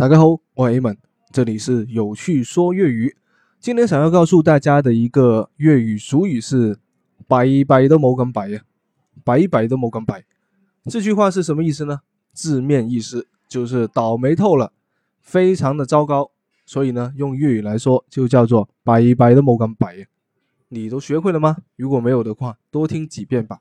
大家好，我系 M 们，这里是有趣说粤语，今天想要告诉大家的一个粤语俗语是摆摆都冇咁摆啊，摆摆都冇咁摆。这句话是什么意思呢？字面意思就是倒霉透了，非常的糟糕，所以呢用粤语来说就叫做摆摆都冇咁摆啊。你都学会了吗？如果没有的话，多听几遍吧。